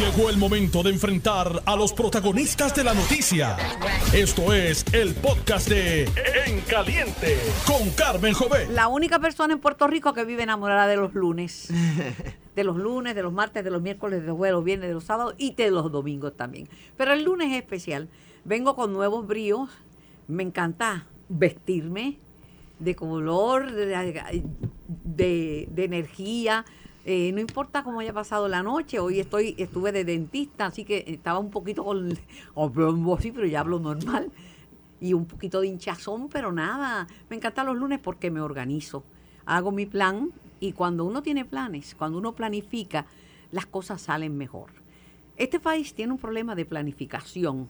Llegó el momento de enfrentar a los protagonistas de la noticia. Esto es el podcast de En Caliente con Carmen Jovet. La única persona en Puerto Rico que vive enamorada de los lunes. De los lunes, de los martes, de los miércoles, de los jueves, los viernes, de los sábados y de los domingos también. Pero el lunes es especial. Vengo con nuevos bríos. Me encanta vestirme de color, de, de- de energía. Eh, no importa cómo haya pasado la noche, hoy estoy, estuve de dentista, así que estaba un poquito con, hablo así, pero ya hablo normal, y un poquito de hinchazón, pero nada, me encantan los lunes porque me organizo, hago mi plan, y cuando uno tiene planes, cuando uno planifica, las cosas salen mejor. Este país tiene un problema de planificación.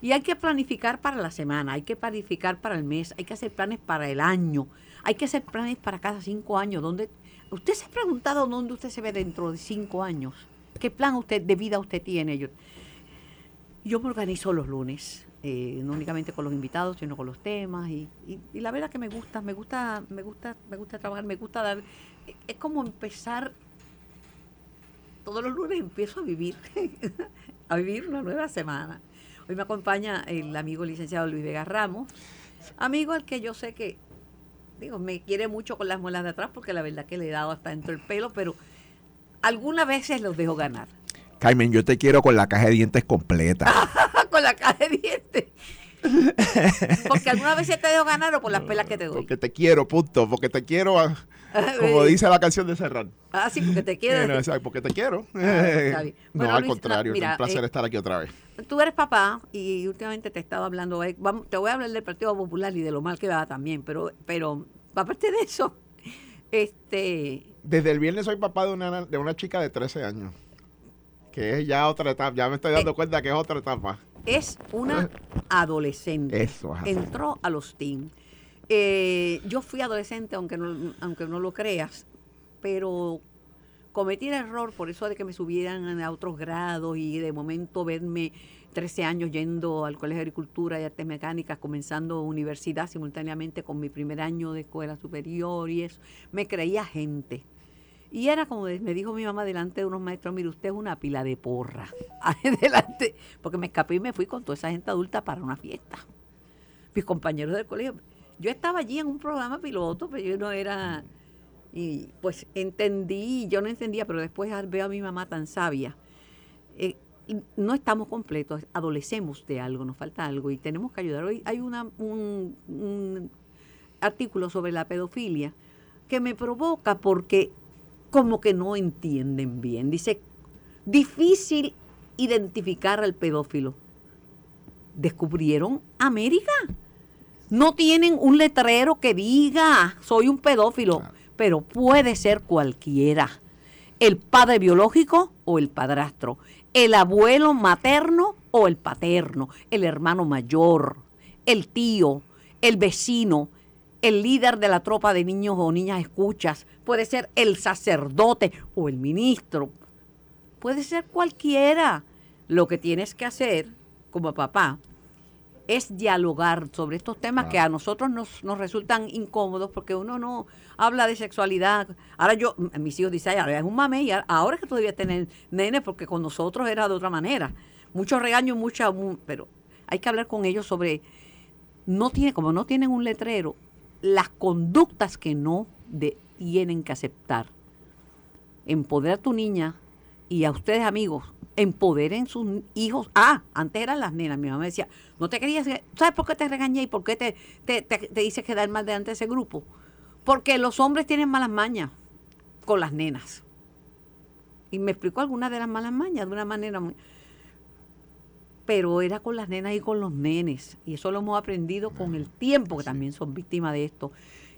Y hay que planificar para la semana, hay que planificar para el mes, hay que hacer planes para el año, hay que hacer planes para cada cinco años. ¿Dónde, ¿Usted se ha preguntado dónde usted se ve dentro de cinco años? ¿Qué plan usted de vida usted tiene? Yo, yo me organizo los lunes, eh, no únicamente con los invitados, sino con los temas. Y, y- y la verdad que me gusta, me gusta, me gusta, me gusta trabajar, me gusta dar. Es como empezar todos los lunes empiezo a vivir, a vivir una nueva semana. Hoy me acompaña el amigo licenciado Luis Vega Ramos, amigo al que yo sé que, digo, me quiere mucho con las muelas de atrás porque la verdad que le he dado hasta dentro del pelo, pero algunas veces los dejo ganar. Carmen, yo te quiero con la caja de dientes completa. con la caja de dientes. Porque algunas veces te dejo ganar o por las pelas que te doy. Porque te quiero, punto. Porque te quiero, ah, como dice la canción de Serrano. Ah, sí, porque te quiero. Exacto, porque te quiero. Ah, no, al Luis, contrario, mira, es un placer eh, estar aquí otra vez. Tú eres papá y últimamente te he estado hablando, eh, vamos, te voy a hablar del Partido Popular y de lo mal que va también, pero, pero aparte de eso, este, Desde el viernes soy papá de una, de una chica de 13 años. Que es ya otra etapa. Ya me estoy dando Eh. cuenta que es otra etapa. Es una adolescente. Eso, ajá. Entró a los teens. Eh, yo fui adolescente, aunque no, aunque no lo creas, pero cometí el error por eso de que me subieran a otros grados y de momento verme 13 años yendo al Colegio de Agricultura y Artes Mecánicas, comenzando universidad simultáneamente con mi primer año de escuela superior y eso. Me creía gente. Y era como me dijo mi mamá delante de unos maestros, mire, usted es una pila de porra. Adelante, porque me escapé y me fui con toda esa gente adulta para una fiesta. Mis compañeros del colegio. Yo estaba allí en un programa piloto, pero yo no era... Y pues entendí, yo no entendía, pero después veo a mi mamá tan sabia. Eh, no estamos completos, adolecemos de algo, nos falta algo y tenemos que ayudar. Hoy hay una, un, un artículo sobre la pedofilia que me provoca porque como que no entienden bien. Dice, difícil identificar al pedófilo. ¿Descubrieron América? No tienen un letrero que diga, soy un pedófilo, Claro. pero puede ser cualquiera. El padre biológico o el padrastro, el abuelo materno o el paterno, el hermano mayor, el tío, el vecino, el líder de la tropa de niños o niñas escuchas, puede ser el sacerdote o el ministro, puede ser cualquiera. Lo que tienes que hacer como papá es dialogar sobre estos temas que a nosotros nos, nos resultan incómodos porque uno no habla de sexualidad. Ahora yo, mis hijos dicen, "Ay, ahora es un mame y ahora es que tú debías tener nene porque con nosotros era de otra manera. Mucho regaño, mucha, mu- pero hay que hablar con ellos sobre, no tiene, como no tienen un letrero, las conductas que no de- tienen que aceptar. Empoderar a tu niña y a ustedes amigos, empoderen sus hijos. Ah, antes eran las nenas. Mi mamá me decía, no te querías, ¿sabes por qué te regañé y por qué te, te, te, te hice quedar mal delante de ese grupo? Porque los hombres tienen malas mañas con las nenas. Y me explicó algunas de las malas mañas de una manera muy... Pero era con las nenas y con los nenes. Y eso lo hemos aprendido con el tiempo, que también son víctimas de esto.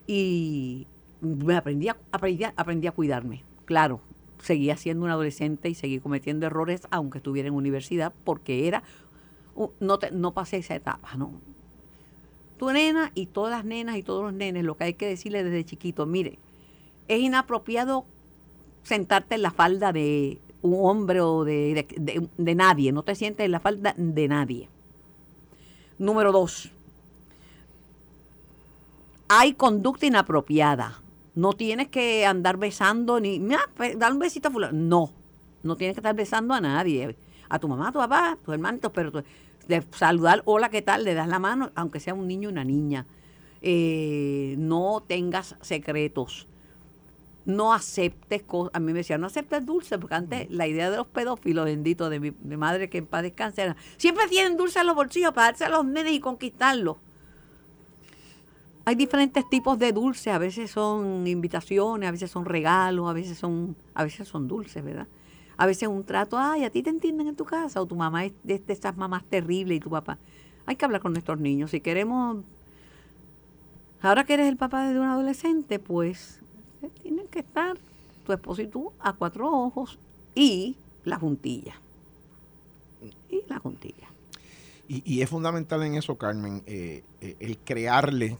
Y me aprendí a, aprendí, a- aprendí a cuidarme. Claro, seguía siendo un adolescente y seguí cometiendo errores, aunque estuviera en universidad, porque era... No, te- no pasé esa etapa, ¿no? Tu nena y todas las nenas y todos los nenes, lo que hay que decirle desde chiquito, mire, es inapropiado sentarte en la falda de un hombre o de, de- de- nadie, no te sientes en la falda de nadie. Número dos, hay conducta inapropiada. No tienes que andar besando ni, mira, dar un besito a fulano. No. No tienes que estar besando a nadie. A tu mamá, a tu papá, a tus hermanitos, pero de saludar, hola, ¿qué tal? Le das la mano, aunque sea un niño o una niña. Eh, no tengas secretos. No aceptes cosas. A mí me decían, no aceptes dulce, porque antes la idea de los pedófilos, bendito, de mi, mi madre que en paz descanse, era, siempre tienen dulce en los bolsillos para darse a los nenes y conquistarlos. Hay diferentes tipos de dulces, a veces son invitaciones, a veces son regalos, a veces son, a veces son dulces, ¿verdad? A veces un trato, ay, a ti te entienden en tu casa, o tu mamá es de, esas mamás terribles y tu papá. Hay que hablar con nuestros niños. Si queremos, ahora que eres el papá de un adolescente, pues tienen que estar tu esposo y tú a cuatro ojos y la juntilla. Y la juntilla. Y, es fundamental en eso, Carmen, eh, eh, el crearle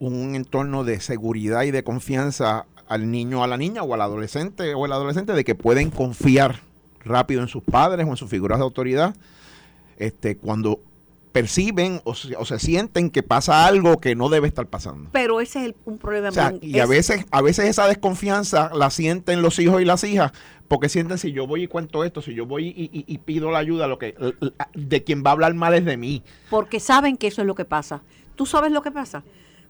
un entorno de seguridad y de confianza al niño, a la niña o al adolescente o el adolescente de que pueden confiar rápido en sus padres o en sus figuras de autoridad este, cuando perciben o se, o se sienten que pasa algo que no debe estar pasando. Pero ese es el- un problema. O sea, y a es- veces, a veces esa desconfianza la sienten los hijos y las hijas, porque sienten si yo voy y cuento esto, si yo voy y, y- y pido la ayuda, lo que de quien va a hablar mal es de mí. porque saben que eso es lo que pasa. ¿Tú sabes lo que pasa?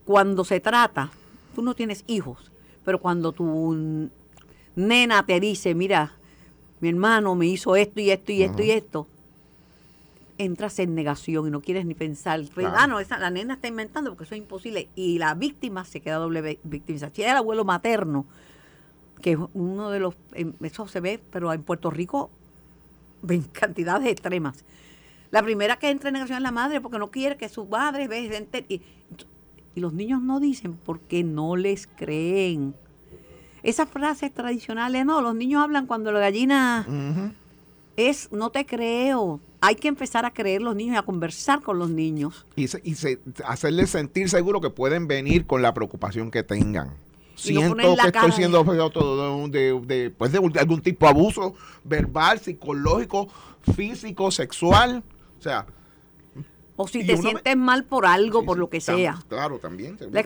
Cuando se trata, tú no tienes hijos, pero cuando tu nena te dice, mira, mi hermano me hizo esto y esto y esto y esto, entras en negación y no quieres ni pensar. Claro. Ah, no, esa, la nena está inventando porque eso es imposible. Y la víctima se queda doble vi- victimización. Si era el abuelo materno, que es uno de los, em, eso se ve, pero en Puerto Rico, en cantidades extremas. La primera que entra en negación es la madre porque no quiere que su madre ve gente. Y, y los niños no dicen porque no les creen. Esas frases tradicionales, no, los niños hablan cuando la gallina es no te creo. Hay que empezar a creer los niños y a conversar con los niños. y, se- y se- hacerles sentir seguro que pueden venir con la preocupación que tengan. Y Siento que estoy siendo objeto de, de- de, pues, de algún tipo de abuso verbal, psicológico, físico, sexual. O sea, O si Y te sientes mal por algo, sí, por lo que tam- sea. Claro, también. La-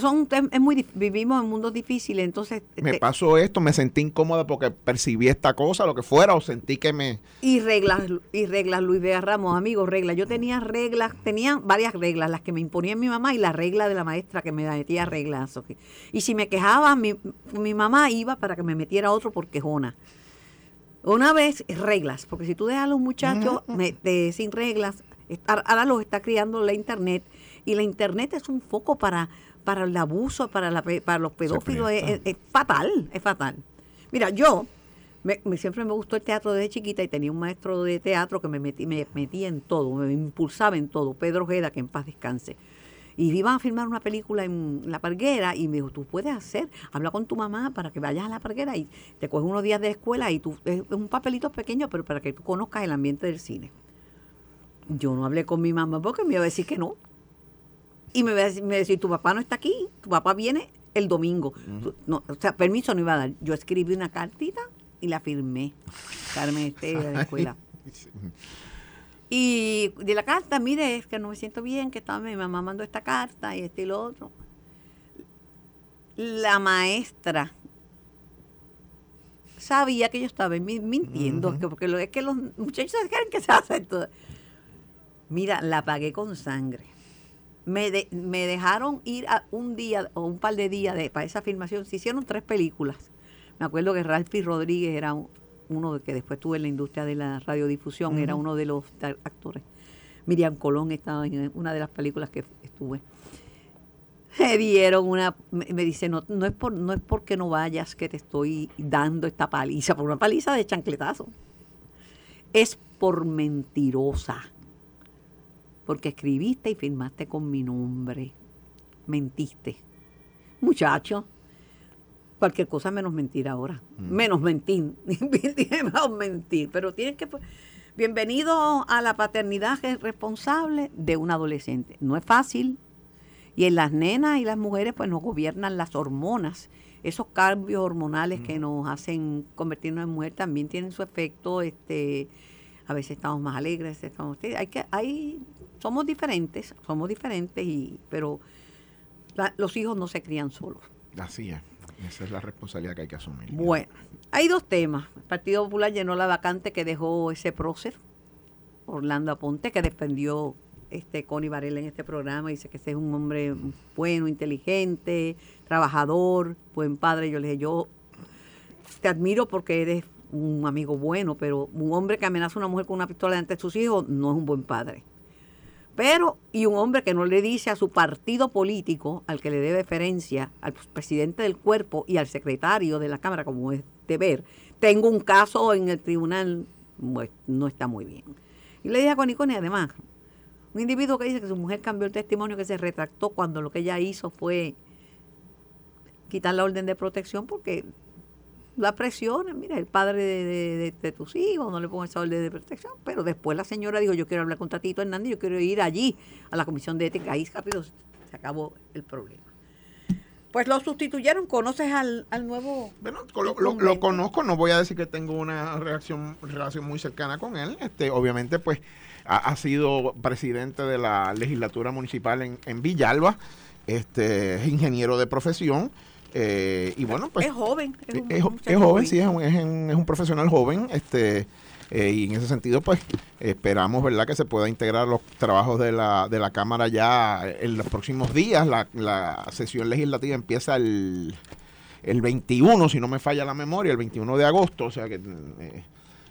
son, es muy, vivimos en mundos difíciles, entonces... me pasó esto, me sentí incómoda porque percibí esta cosa, lo que fuera, o sentí que me... Y reglas, y reglas, Luis Vega Ramos, amigos, reglas. Yo tenía reglas, tenía varias reglas, las que me imponía mi mamá y la regla de la maestra que me metía reglas. Y si me quejaba, mi, mi mamá iba para que me metiera otro por quejona. Una vez, reglas, porque si tú dejas a los muchachos me- de- sin reglas, ahora- los está criando la internet, y la internet es un foco para, para el abuso, para, la para los pedófilos, es, presta. es- es fatal, es fatal. Mira, yo me, me- siempre me gustó el teatro desde chiquita y tenía un maestro de teatro que me metí, me metía en todo, me impulsaba en todo, Pedro Ojeda, que en paz descanse. Y iban a filmar una película en La Parguera y me dijo, tú puedes hacer, habla con tu mamá para que vayas a La Parguera y te coges unos días de escuela y tú, es un papelito pequeño, pero para que tú conozcas el ambiente del cine. Yo no hablé con mi mamá porque me iba a decir que no. Y me iba a decir, me iba a decir, tu papá no está aquí, tu papá viene el domingo. No, o sea, permiso no iba a dar. Yo escribí una cartita y la firmé. Carmen Estella de la escuela. Y de la carta, mire, es que no me siento bien, que estaba, mi mamá mandó esta carta y este y lo otro. La maestra sabía que yo estaba mi- mintiendo, que- porque lo, es que los muchachos se creen que se hace todo. Mira, la pagué con sangre. Me, de- me dejaron ir a un día o un par de días de, para esa filmación. Se hicieron tres películas. Me acuerdo que Ralphie Rodríguez era un- uno de que después tuve en la industria de la radiodifusión, era uno de los actores. Miriam Colón estaba en una de las películas que estuve. Me dieron una, me, me dice, no, no es por, no es porque no vayas que te estoy dando esta paliza, por una paliza de chancletazo. Es por mentirosa. Porque escribiste y firmaste con mi nombre. Mentiste. Muchacho, cualquier cosa menos mentir ahora. Menos mentir. menos mentir. Pero tienes que... Bienvenido a la paternidad responsable de un adolescente. No es fácil. Y en las nenas y las mujeres pues nos gobiernan las hormonas. Esos cambios hormonales que nos hacen convertirnos en mujer también tienen su efecto. Este, a veces estamos más alegres, estamos hay que hay somos diferentes, somos diferentes y pero la- los hijos no se crían solos. Así es. Esa es la responsabilidad que hay que asumir. Bueno, hay dos temas. El Partido Popular llenó la vacante que dejó ese prócer, Orlando Aponte, que defendió este Connie Varela en este programa. Dice que ese es un hombre bueno, inteligente, trabajador, buen padre. Yo le dije, yo te admiro porque eres un amigo bueno, pero un hombre que amenaza a una mujer con una pistola delante de sus hijos no es un buen padre. Pero, y un hombre que no le dice a su partido político, al que le dé deferencia, al presidente del cuerpo y al secretario de la Cámara, como es deber, tengo un caso en el tribunal, pues, no está muy bien. Y le dije a Coniconi, además, un individuo que dice que su mujer cambió el testimonio, que se retractó cuando lo que ella hizo fue quitar la orden de protección porque la presión, mira, el padre de, tus hijos, no le pongo esa orden de protección, pero después la señora dijo, yo quiero hablar con Tatito Hernández, yo quiero ir allí a la comisión de ética, ahí rápido se acabó el problema. Pues lo sustituyeron, ¿conoces al, nuevo? Bueno, lo, conozco, no voy a decir que tengo una reacción, relación muy cercana con él, este, obviamente pues ha, sido presidente de la legislatura municipal en, en Villalba, este, es ingeniero de profesión, eh, y bueno, pues. Es joven. Es, joven, sí, es un, es, un, profesional joven. este eh, Y en ese sentido, pues, esperamos, ¿verdad?, que se pueda integrar los trabajos de la, de la Cámara ya en los próximos días. La, la sesión legislativa empieza el, el 21, si no me falla la memoria, el 21 de agosto, o sea que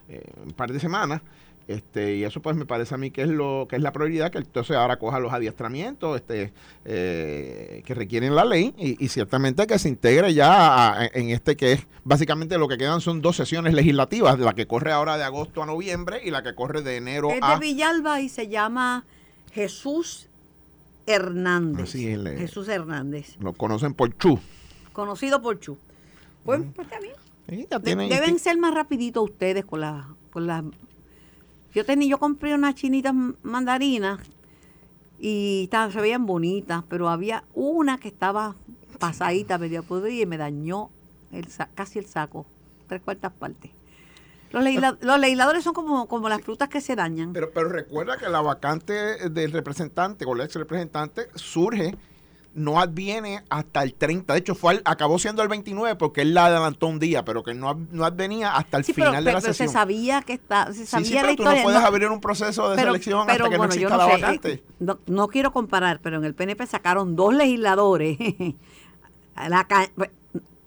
eh, un par de semanas. Este, y eso pues me parece a mí que es lo que es la prioridad, que entonces ahora coja los adiestramientos este, eh, que requieren la ley y, ciertamente que se integre ya en este que es básicamente lo que quedan son dos sesiones legislativas, la que corre ahora de agosto a noviembre y la que corre de enero es a... de Villalba y se llama Jesús Hernández. Jesús Hernández. Lo conocen por Chu. Conocido por Chu. Pues, pues está bien. deben ser más rapidito ustedes con la con las yo tenía, yo compré unas chinitas mandarinas y se veían bonitas, pero había una que estaba pasadita, medio podrida y me dañó el, casi el saco, tres cuartas partes. Los, los, legisladores son como, como las frutas que se dañan. Pero, pero recuerda que la vacante del representante o el ex representante surge no adviene hasta el 30. De hecho, fue acabó siendo el 29 porque él la adelantó un día, pero que no, no advenía hasta el final de la pero sesión. se sabía que está, se sabía sí, sí, pero tú no puedes abrir un proceso de selección hasta que no exista la vacante. no, quiero comparar, pero en el PNP sacaron dos legisladores. la,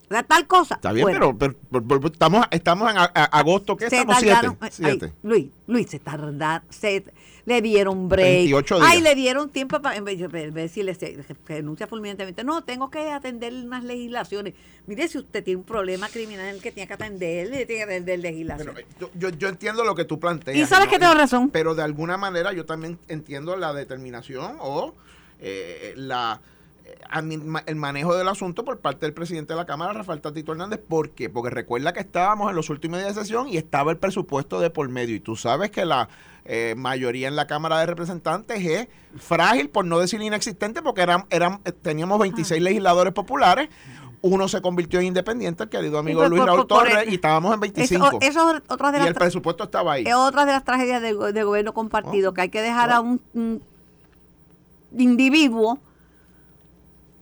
la tal cosa. Está bien, pero, estamos, estamos en agosto, ¿qué estamos? Siete. Luis, Luis, se tardaron, le dieron break. 28 días. Ay, le dieron tiempo para, en vez de decirle, renuncia fulminantemente. No, tengo que atender unas legislaciones. Mire, si usted tiene un problema criminal que tiene que atender, tiene que atender legislación. Eh, yo, yo, entiendo lo que tú planteas. Y sabes que tengo razón. Pero de alguna manera yo también entiendo la determinación o eh, la el manejo del asunto por parte del presidente de la Cámara, Rafael Tatito Hernández. ¿Por qué? Porque recuerda que estábamos en los últimos días de sesión y estaba el presupuesto de por medio. Y tú sabes que la eh, mayoría en la Cámara de Representantes es frágil, por no decir inexistente, porque eran, eran, eh, teníamos 26 legisladores populares. Uno se convirtió en independiente, el querido amigo Luis Raúl Torres, y estábamos en 25. de y el presupuesto estaba ahí. Es otra de las tragedias del, gobierno compartido, oh. que hay que dejar a un individuo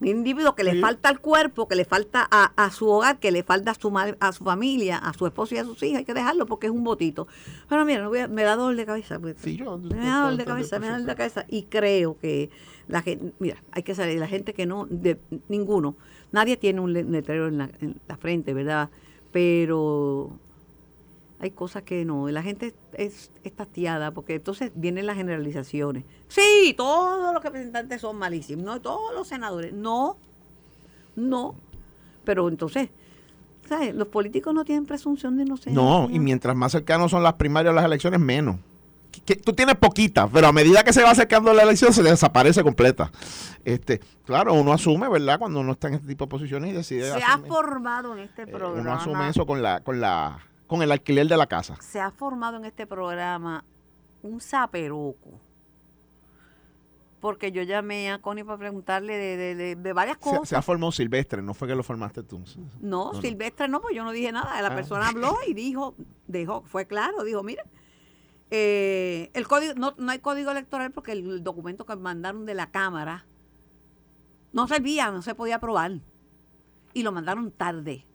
un individuo que le falta al cuerpo, que le falta a, su hogar, que le falta a su a su familia, a su esposo y a sus hijos, hay que dejarlo porque es un botito. Pero mira, me da dolor de cabeza. Pues. me da dolor de cabeza, me da dolor de cabeza. Y creo que la gente, mira, hay que salir, la gente que no, de, ninguno, nadie tiene un letrero en la, en la frente, ¿verdad? Pero hay cosas que no. La gente es, es tastiada porque entonces vienen las generalizaciones. Sí, todos los representantes son malísimos. No, todos los senadores. No, no. Pero entonces, ¿sabes? Los políticos no tienen presunción de inocencia. No, y mientras más cercanos son las primarias o las elecciones, menos. Que, tú tienes poquitas, pero a medida que se va acercando la elección se desaparece completa. Este, claro, uno asume, ¿verdad? Cuando uno está en este tipo de posiciones y decide. Se ha formado en este programa. Eh, uno asume eso con la, con la con el alquiler de la casa. Se ha formado en este programa un zaperoco. Porque yo llamé a Connie para preguntarle de, varias cosas. Se, ha formado Silvestre, no fue que lo formaste tú. No, Silvestre no, pues yo no dije nada. La ah. persona habló y dijo, dejó, fue claro, dijo, mira, eh, el código, no, no hay código electoral porque el documento que mandaron de la Cámara no servía, no se podía aprobar. y lo mandaron tarde.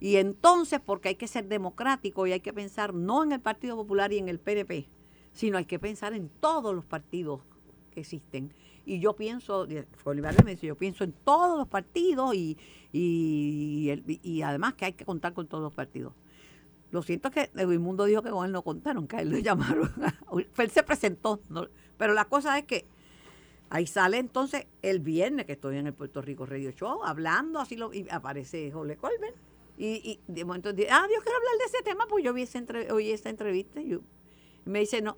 Y entonces, porque hay que ser democrático y hay que pensar no en el Partido Popular y en el PNP, sino hay que pensar en todos los partidos que existen. Y yo pienso, me dice, yo pienso en todos los partidos y, y, además que hay que contar con todos los partidos. Lo siento que Mundo dijo que con él no contaron, que a él lo llamaron. él se presentó, pero la cosa es que ahí sale entonces el viernes que estoy en el Puerto Rico Radio Show hablando, así lo, y aparece Jole Colbert. Y, y de momento dice, ah, yo quiero hablar de ese tema, pues yo vi esa entre- oí esa entrevista y, me dice, no,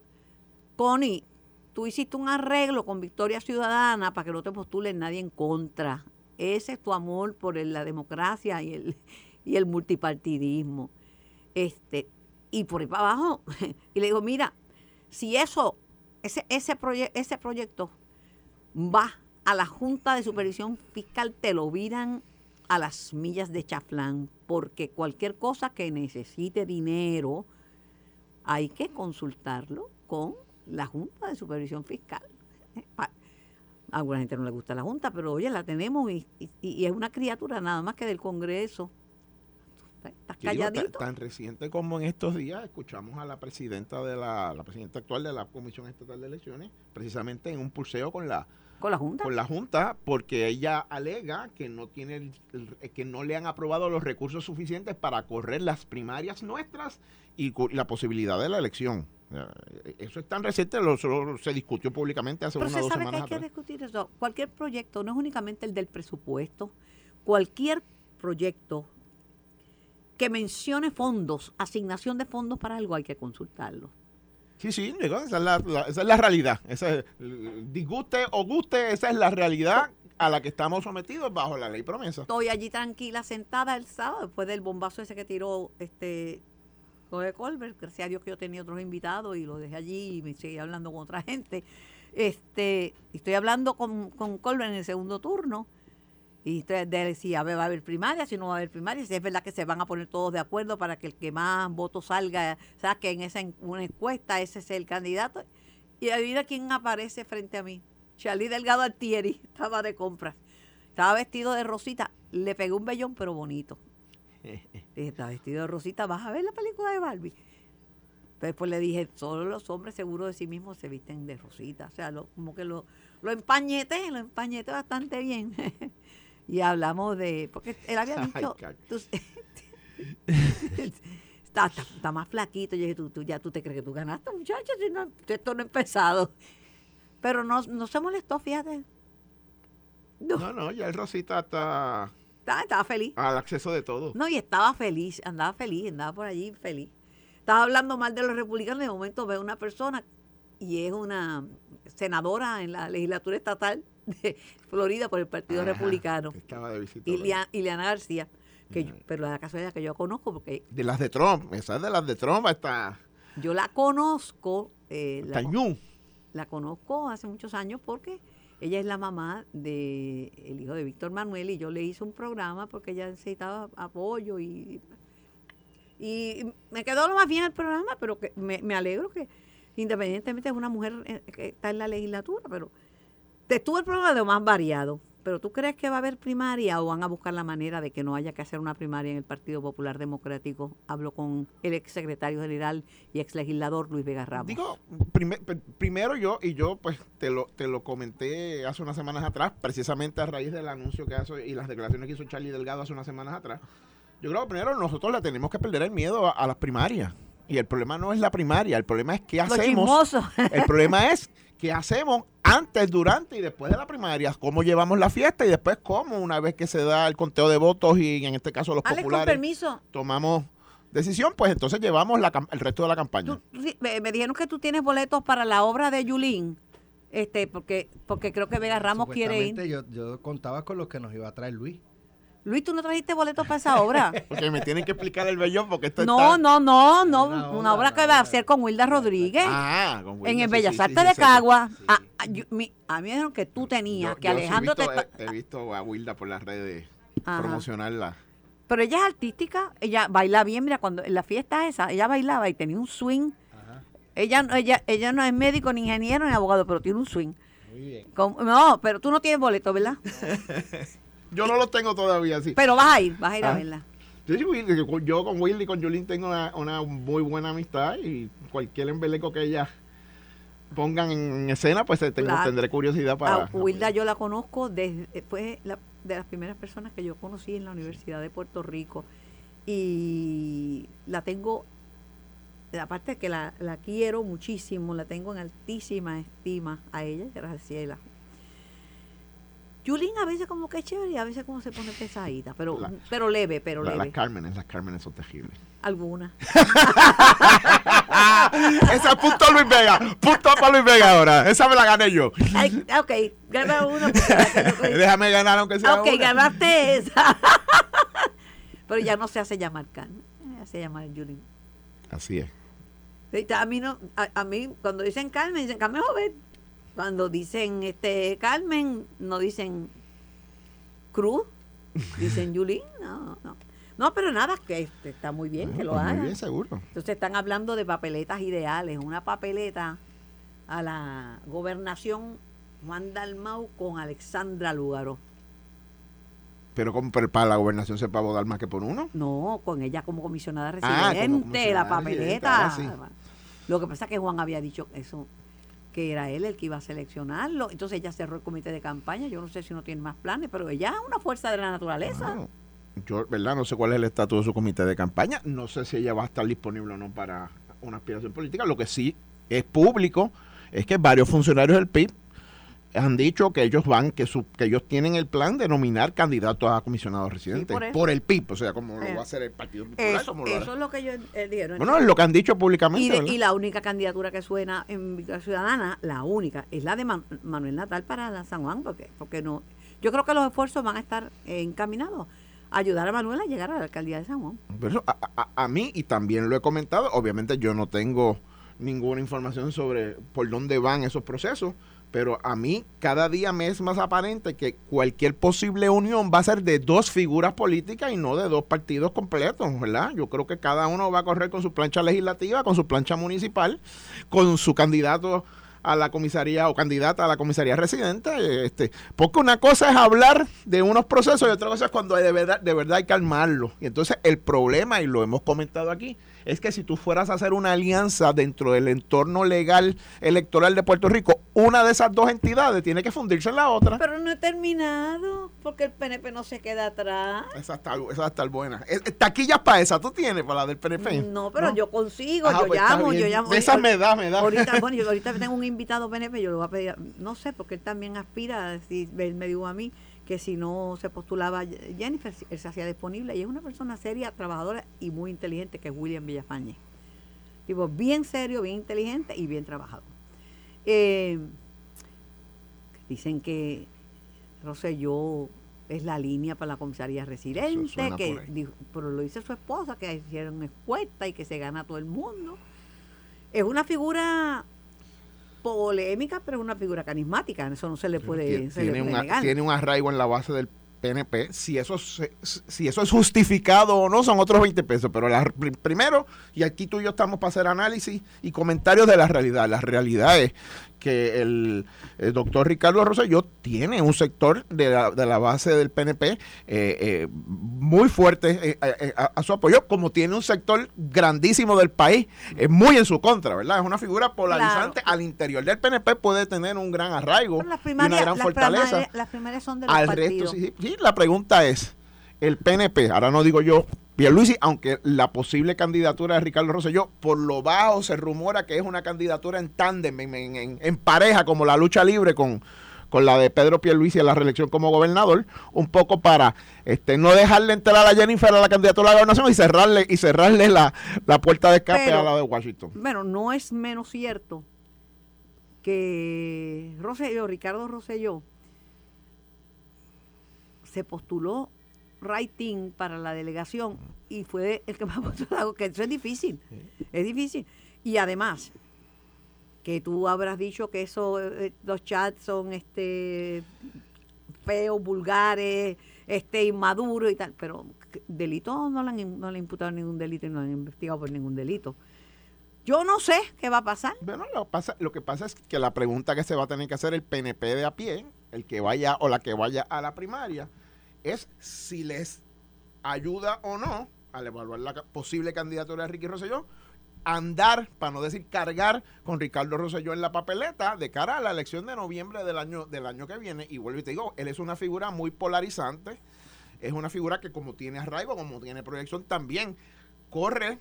Connie, tú hiciste un arreglo con Victoria Ciudadana para que no te postules nadie en contra. Ese es tu amor por la democracia y el, y el multipartidismo. Este, y por ahí para abajo. Y le digo, mira, si eso, ese, ese, proye- ese proyecto va a la Junta de Supervisión Fiscal, te lo viran a las millas de chaflán, porque cualquier cosa que necesite dinero, hay que consultarlo con la Junta de Supervisión Fiscal. A alguna gente no le gusta la Junta, pero oye, la tenemos y, y- y es una criatura nada más que del Congreso. Estás Sí, digo, tan, calladito. tan reciente como en estos días escuchamos a la presidenta de la, la presidenta actual de la Comisión Estatal de Elecciones, precisamente en un pulseo con la Con la Junta. con la Junta, porque ella alega que no tiene el- el- que no le han aprobado los recursos suficientes para correr las primarias nuestras y la posibilidad de la elección. Eh, Eso es tan reciente, lo, solo se discutió públicamente hace Pero una o dos sabe que semanas hay que discutir eso. Cualquier proyecto, no es únicamente el del presupuesto, cualquier proyecto que mencione fondos, asignación de fondos para algo, hay que consultarlo. Sí, sí, esa es la, la- esa es la realidad. Esa es, disguste o guste, esa es la realidad a la que estamos sometidos bajo la ley promesa. Estoy allí tranquila, sentada el sábado, después del bombazo ese que tiró este Jorge Colbert. Gracias a Dios que yo tenía otros invitados y lo dejé allí y me seguí hablando con otra gente. Este, estoy hablando con, con Colbert en el segundo turno. Y usted decía, va a haber primaria, si no va a haber primaria, si es verdad que se van a poner todos de acuerdo para que el que más votos salga, saque en esa en- una encuesta, ese es el candidato. Y adivina quién aparece frente a mí. Charlie Delgado Altieri, estaba de compras. Estaba vestido de rosita, le pegué un vellón, pero bonito. Dije, está vestido de rosita, vas a ver la película de Barbie. Después le dije, solo los hombres seguros de sí mismos se visten de rosita. O sea, lo- como que lo, lo empañeté, lo empañeté bastante bien. y hablamos de, porque él había dicho, tú- está, está- está más flaquito. Yo dije, tú, tú ya tú te crees que tú ganaste, muchachos, si no, esto no ha empezado. Pero no, no se molestó, fíjate. No, No, no, ya el Rosita está estaba, estaba feliz. al acceso de todo. No, y estaba feliz, andaba feliz, andaba por allí feliz. Estaba hablando mal de los republicanos y de momento veo una persona y es una senadora en la legislatura estatal de Florida por el Partido Ajá, Republicano, Estaba de visita. Ilia- Ileana García, que yo- Ajá. pero la casualidad que yo conozco porque De las de Trump, esa es de las de Trump hasta, yo la conozco, eh, la, hasta Ñu. la conozco hace muchos años porque ella es la mamá del hijo de Víctor Manuel y yo le hice un programa porque ella necesitaba apoyo y, y me quedó lo más bien el programa, pero que me, me alegro que independientemente es una mujer eh, que está en la legislatura, pero estuvo el programa de lo más variado. Pero tú crees que va a haber primaria o van a buscar la manera de que no haya que hacer una primaria en el Partido Popular Democrático? Hablo con el ex secretario general y ex legislador Luis Vega Ramos. Digo, prime- pr- primero yo, y yo pues te lo, te lo comenté hace unas semanas atrás, precisamente a raíz del anuncio que hace y las declaraciones que hizo Charlie Delgado hace unas semanas atrás. Yo creo que primero nosotros le tenemos que perder el miedo a, a las primarias. Y el problema no es la primaria, el problema es qué hacemos. El problema es qué hacemos antes, durante y después de la primaria. Cómo llevamos la fiesta y después cómo, una vez que se da el conteo de votos y en este caso los Alex, con populares permiso. tomamos decisión, pues entonces llevamos la el resto de la campaña. Me, me dijeron que tú tienes boletos para la obra de Yulín. Este, porque, porque creo que Vega Ramos quiere ir. Yo, yo contaba con los que nos iba a traer Luis. Luis, ¿tú no trajiste boletos para esa obra? Porque me tienen que explicar el vellón porque esto no, está... no, no, no. Una Una obra, obra una que va a obra. hacer con Wilda Rodríguez. Ah, con en Wilmer, el sí, Bellas sí, Artes sí, de Cagua. sí, Ah, ah, yo- mi- a mí me dijeron que tú tenías, Yo- que yo Alejandro visto, te... He, he visto a Wilda por las redes Ajá. promocionarla. Pero ella es artística, ella baila bien, mira, cuando en la fiesta esa, ella bailaba y tenía un swing. Ajá. Ella, no- ella, ella no es médico, ni ingeniero, ni abogado, pero tiene un swing. Muy bien. Con- no, pero tú no tienes boleto, ¿verdad? Yo no los tengo todavía así. Pero vas a ir, vas a ir a Ah. verla. Yo, con- yo con Willy y con Julín tengo una, una muy buena amistad y cualquier embeleco que ellas pongan en escena, pues eh, tengo, Claro. tendré curiosidad para... A Wilda yo la conozco desde, fue la- de las primeras personas que yo conocí en la Universidad de Puerto Rico y la tengo, aparte que la, la quiero muchísimo, la tengo en altísima estima a ella, Graciela. Yulín a veces como que es chévere y a veces como se pone pesadita, pero, La- pero leve, pero La- las leve. Cármenes, las Cármenes son terribles. Algunas. Ese es punto Luis Vega. Punto para Luis Vega ahora. Esa me la gané yo. Ay, ok, gana yo- Déjame ganar aunque sea Ok, una. ganaste esa. Pero ya no se hace llamar Carmen, se llama Yulín. Así es. A mí, no, a, a mí cuando dicen Carmen, dicen Carmen Joven. Cuando dicen este Carmen, no dicen Cruz, dicen Yulín. No, no. No, pero nada, que este, está muy bien que lo Pues Muy hagan. bien, seguro. Entonces están hablando de papeletas ideales. Una papeleta a la gobernación Juan Dalmau con Alexandra Lúgaro. Pero como para la gobernación se va a votar más que por uno. No, con ella como comisionada Ah, residente, como comisionada la papeleta. residente, ahora sí. Lo que pasa es que Juan había dicho eso, que era él el que iba a seleccionarlo. Entonces ella cerró el comité de campaña. Yo no sé si no tiene más planes, pero ella es una fuerza de la naturaleza. Yo, ¿verdad? No sé cuál es el estatus de su comité de campaña. No sé si ella va a estar disponible o no para una aspiración política. Lo que sí es público es que varios funcionarios del PIB han dicho que ellos van, que su, que ellos tienen el plan de nominar candidatos a comisionados residentes por el PIB, o sea, como lo Eh, va a hacer el Partido Popular. Eso, como lo eso es lo que yo eh, dijeron. Bueno, es lo que han dicho públicamente. Y, de- ¿verdad? y la única candidatura que suena en Victoria Ciudadana, la única, es la de Man- Manuel Natal para la San Juan, porque, porque no. Yo creo que los esfuerzos van a estar eh, encaminados a ayudar a Manuel a llegar a la alcaldía de San Juan. Pero a, a- a mí, y también lo he comentado, obviamente yo no tengo ninguna información sobre por dónde van esos procesos, pero a mí cada día me es más aparente que cualquier posible unión va a ser de dos figuras políticas y no de dos partidos completos, ¿verdad? Yo creo que cada uno va a correr con su plancha legislativa, con su plancha municipal, con su candidato a la comisaría o candidata a la comisaría residente, este, porque una cosa es hablar de unos procesos y otra cosa es cuando de verdad, de verdad hay que armarlo. Y entonces el problema, y lo hemos comentado aquí, es que si tú fueras a hacer una alianza dentro del entorno legal electoral de Puerto Rico, una de esas dos entidades tiene que fundirse en la otra. Pero no he terminado, porque el PNP no se queda atrás. Esa está, esa estar buena. Eh, eh, Taquillas para esa, ¿tú tienes para la del PNP? No, pero yo consigo, Ah, yo pues está llamo, yo llamo. Esa me da, me da. Ahorita, bueno, yo ahorita tengo un invitado PNP, yo le voy a pedir, no sé, porque él también aspira, si él me dijo a mí que si no se postulaba Jennifer, él se hacía disponible y es una persona seria, trabajadora y muy inteligente, que es William Villafañe. Tipo, bien serio, bien inteligente y bien trabajador. Eh, dicen que Rosselló es la línea para la comisaría residente, que dijo- pero lo dice su esposa, que hicieron encuesta y que se gana todo el mundo. Es una figura polémica, pero es una figura carismática, eso no se le puede, Tiene, se le tiene puede un, negar. tiene un arraigo en la base del PNP. Si eso, se- si eso es justificado o no, son otros 20 pesos. Pero la- pri- primero, y aquí tú y yo estamos para hacer análisis y comentarios de la realidad. La realidad es que el, el doctor Ricardo Rosselló tiene un sector de la, de la base del PNP eh, eh, muy fuerte eh, eh, a, a su apoyo, como tiene un sector grandísimo del país eh, muy en su contra, ¿verdad? Es una figura polarizante. Al interior del PNP puede tener un gran arraigo Pero las y una gran las fortaleza primarias, las primarias son de los al partidos. resto. Sí, sí, la pregunta es, el PNP, ahora no digo yo, Pierluisi, aunque la posible candidatura de Ricardo Rosselló, por lo bajo se rumora que es una candidatura en tándem, en, en- en- en pareja, como la lucha libre con, con la de Pedro Pierluisi a la reelección como gobernador, un poco para este no dejarle entrar a Jennifer a la candidatura a la gobernación y cerrarle y cerrarle la, la puerta de escape Pero- a la de Washington. Bueno, no es menos cierto que Rosselló, Ricardo Rosselló, se postuló writing para la delegación y fue el que más postuló, que eso es difícil, es difícil. Y además, que tú habrás dicho que esos eh, los chats son este feos, vulgares, este inmaduros y tal, pero que- delito no le han no le han imputado ningún delito y no le han investigado por ningún delito. Yo no sé qué va a pasar. Bueno, lo, pasa, lo que pasa es que la pregunta que se va a tener que hacer el PNP de a pie, el que vaya o la que vaya a la primaria, es si les ayuda o no al evaluar la posible candidatura de Ricky Rosselló andar, para no decir cargar, con Ricardo Rosselló en la papeleta de cara a la elección de noviembre del año, del año que viene. Y vuelvo y te digo, él es una figura muy polarizante, es una figura que como tiene arraigo, como tiene proyección, también corre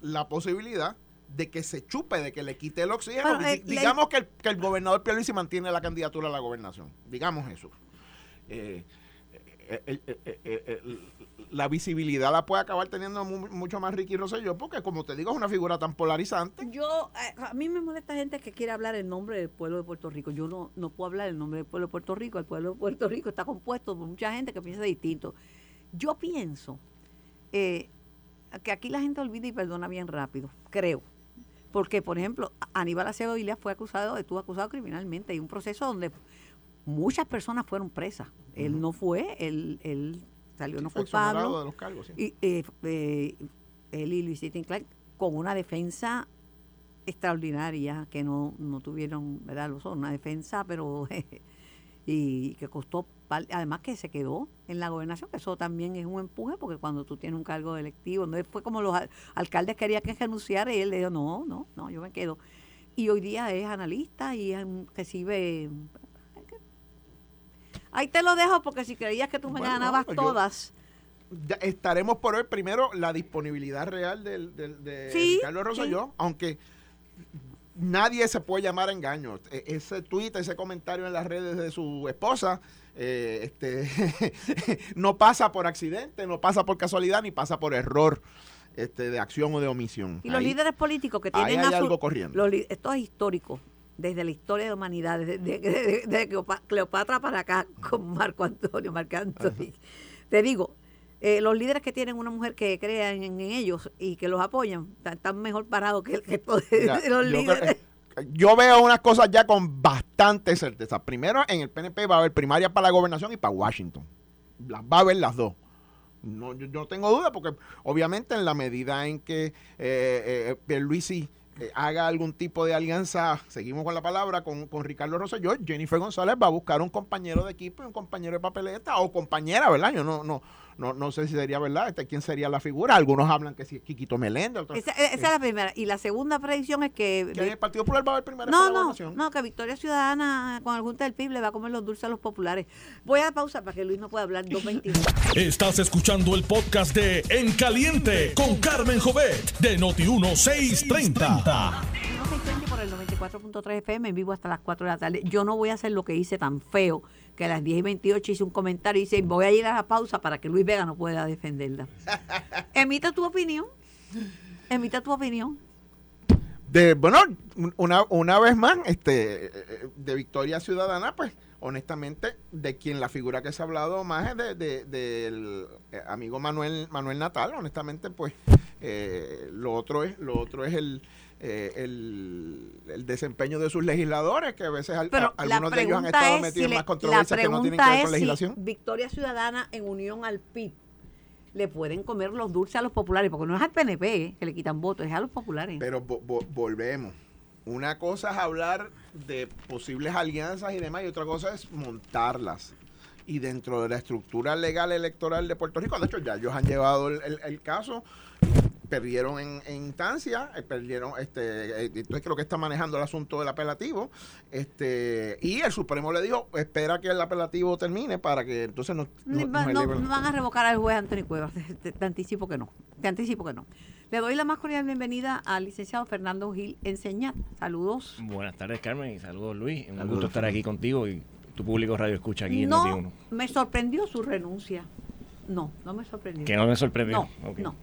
la posibilidad de que se chupe, de que le quite el oxígeno. Bueno, eh, le- digamos que el, que el gobernador Pierluisi mantiene la candidatura a la gobernación. Digamos eso. Eh, eh, eh, eh, la visibilidad la puede acabar teniendo mu- mucho más Ricky Rosselló, porque como te digo, es una figura tan polarizante. Yo, a mí me molesta gente que quiere hablar en nombre del pueblo de Puerto Rico. Yo no, no puedo hablar en nombre del pueblo de Puerto Rico. El pueblo de Puerto Rico está compuesto por mucha gente que piensa distinto. Yo pienso que aquí la gente olvida y perdona bien rápido, creo. Porque, por ejemplo, Aníbal Acevedo Villas fue acusado, estuvo acusado criminalmente. Hay un proceso donde muchas personas fueron presas. Él no fue, él, él salió no Fue culpable. de los cargos, sí. Y eh, eh, él y Luis Inclán con una defensa extraordinaria que no, no tuvieron, ¿verdad? Lo son, una defensa, pero y que costó, además que se quedó en la gobernación, que eso también es un empuje, porque cuando tú tienes un cargo electivo, no fue como los al- alcaldes querían que renunciara y él le dijo, no, no, no, yo me quedo. Y hoy día es analista y recibe... Ahí te lo dejo porque si creías que tú me Bueno, ganabas todas, Ya estaremos por ver primero la disponibilidad real del, del- de Sí, Ricardo Rosselló, aunque nadie se puede llamar a engaño. E- Ese tuit, ese comentario en las redes de su esposa, eh, este, no pasa por accidente, no pasa por casualidad, ni pasa por error este, de acción o de omisión. Y los Ahí- líderes políticos que ahí tienen hay a su- algo corriendo. los esto es histórico, desde la historia de la humanidad, desde de, de- de Cleopa- Cleopatra para acá con Marco Antonio, Marco Antonio. Te digo, eh, los líderes que tienen una mujer que crea en, en ellos y que los apoyan, están, mejor parados que Mira, de los yo, líderes. creo- yo veo unas cosas ya con bastante certeza. Primero, en el PNP va a haber primaria para la gobernación y para Washington. Las va a haber las dos. No, yo, yo no tengo duda porque obviamente en la medida en que eh, eh, Pierluisi eh, haga algún tipo de alianza, seguimos con la palabra, con, con Ricardo Rosselló, Jennifer González va a buscar un compañero de equipo y un compañero de papeleta o compañera, ¿verdad? Yo no, no, no, no sé si sería verdad, este, quién sería la figura. Algunos hablan que si es Quiquito Meléndez, otros Esa, esa es la primera. Y la segunda predicción es que... que el Partido Popular va a haber primaria para No, no, no, que Victoria Ciudadana con el Junta del PIB le va a comer los dulces a los populares. Voy a pausa para que Luis no pueda hablar 2.22. Estás escuchando el podcast de En Caliente con Carmen Jovet de Noti1630. 620 por el 94.3 FM en vivo hasta las 4 de la tarde. Yo no voy a hacer lo que hice tan feo que a las 10 y 28 hice un comentario y dice voy a ir a la pausa para que Luis Vega no pueda defenderla. Emita tu opinión. Emita tu opinión. De, bueno, una, una vez más, este, de Victoria Ciudadana, pues, honestamente, de quien la figura que se ha hablado más es de, de- del eh, amigo Manuel, Manuel Natal, honestamente, pues, eh, lo otro es, lo otro es el, eh, el, el desempeño de sus legisladores, que a veces al- a- algunos de ellos han estado es metidos si en más controversias que no tienen que ver con si legislación. Victoria Ciudadana en unión al PIB le pueden comer los dulces a los populares, porque no es al PNP eh, que le quitan votos, es a los populares. Pero vo- vo- volvemos. Una cosa es hablar de posibles alianzas y demás, y otra cosa es montarlas. Y dentro de la estructura legal electoral de Puerto Rico, de hecho, ya ellos han llevado el, el- el caso, perdieron en, en instancia, eh, perdieron, este, eh, entonces creo que está manejando el asunto del apelativo, este, y el Supremo le dijo, espera que el apelativo termine para que entonces no, no- va- no, no van a revocar al juez Antonio Cuevas. Te, te- te anticipo que no. Te anticipo que no. Le doy la más cordial bienvenida al licenciado Fernando Gil Enseñat. Saludos. Buenas tardes, Carmen, y saludos, Luis. Un Saludos, gusto estar aquí contigo y tu público radio escucha aquí en No Noti1. me sorprendió su renuncia. No, no me sorprendió. Que no me sorprendió. No, Ok. no.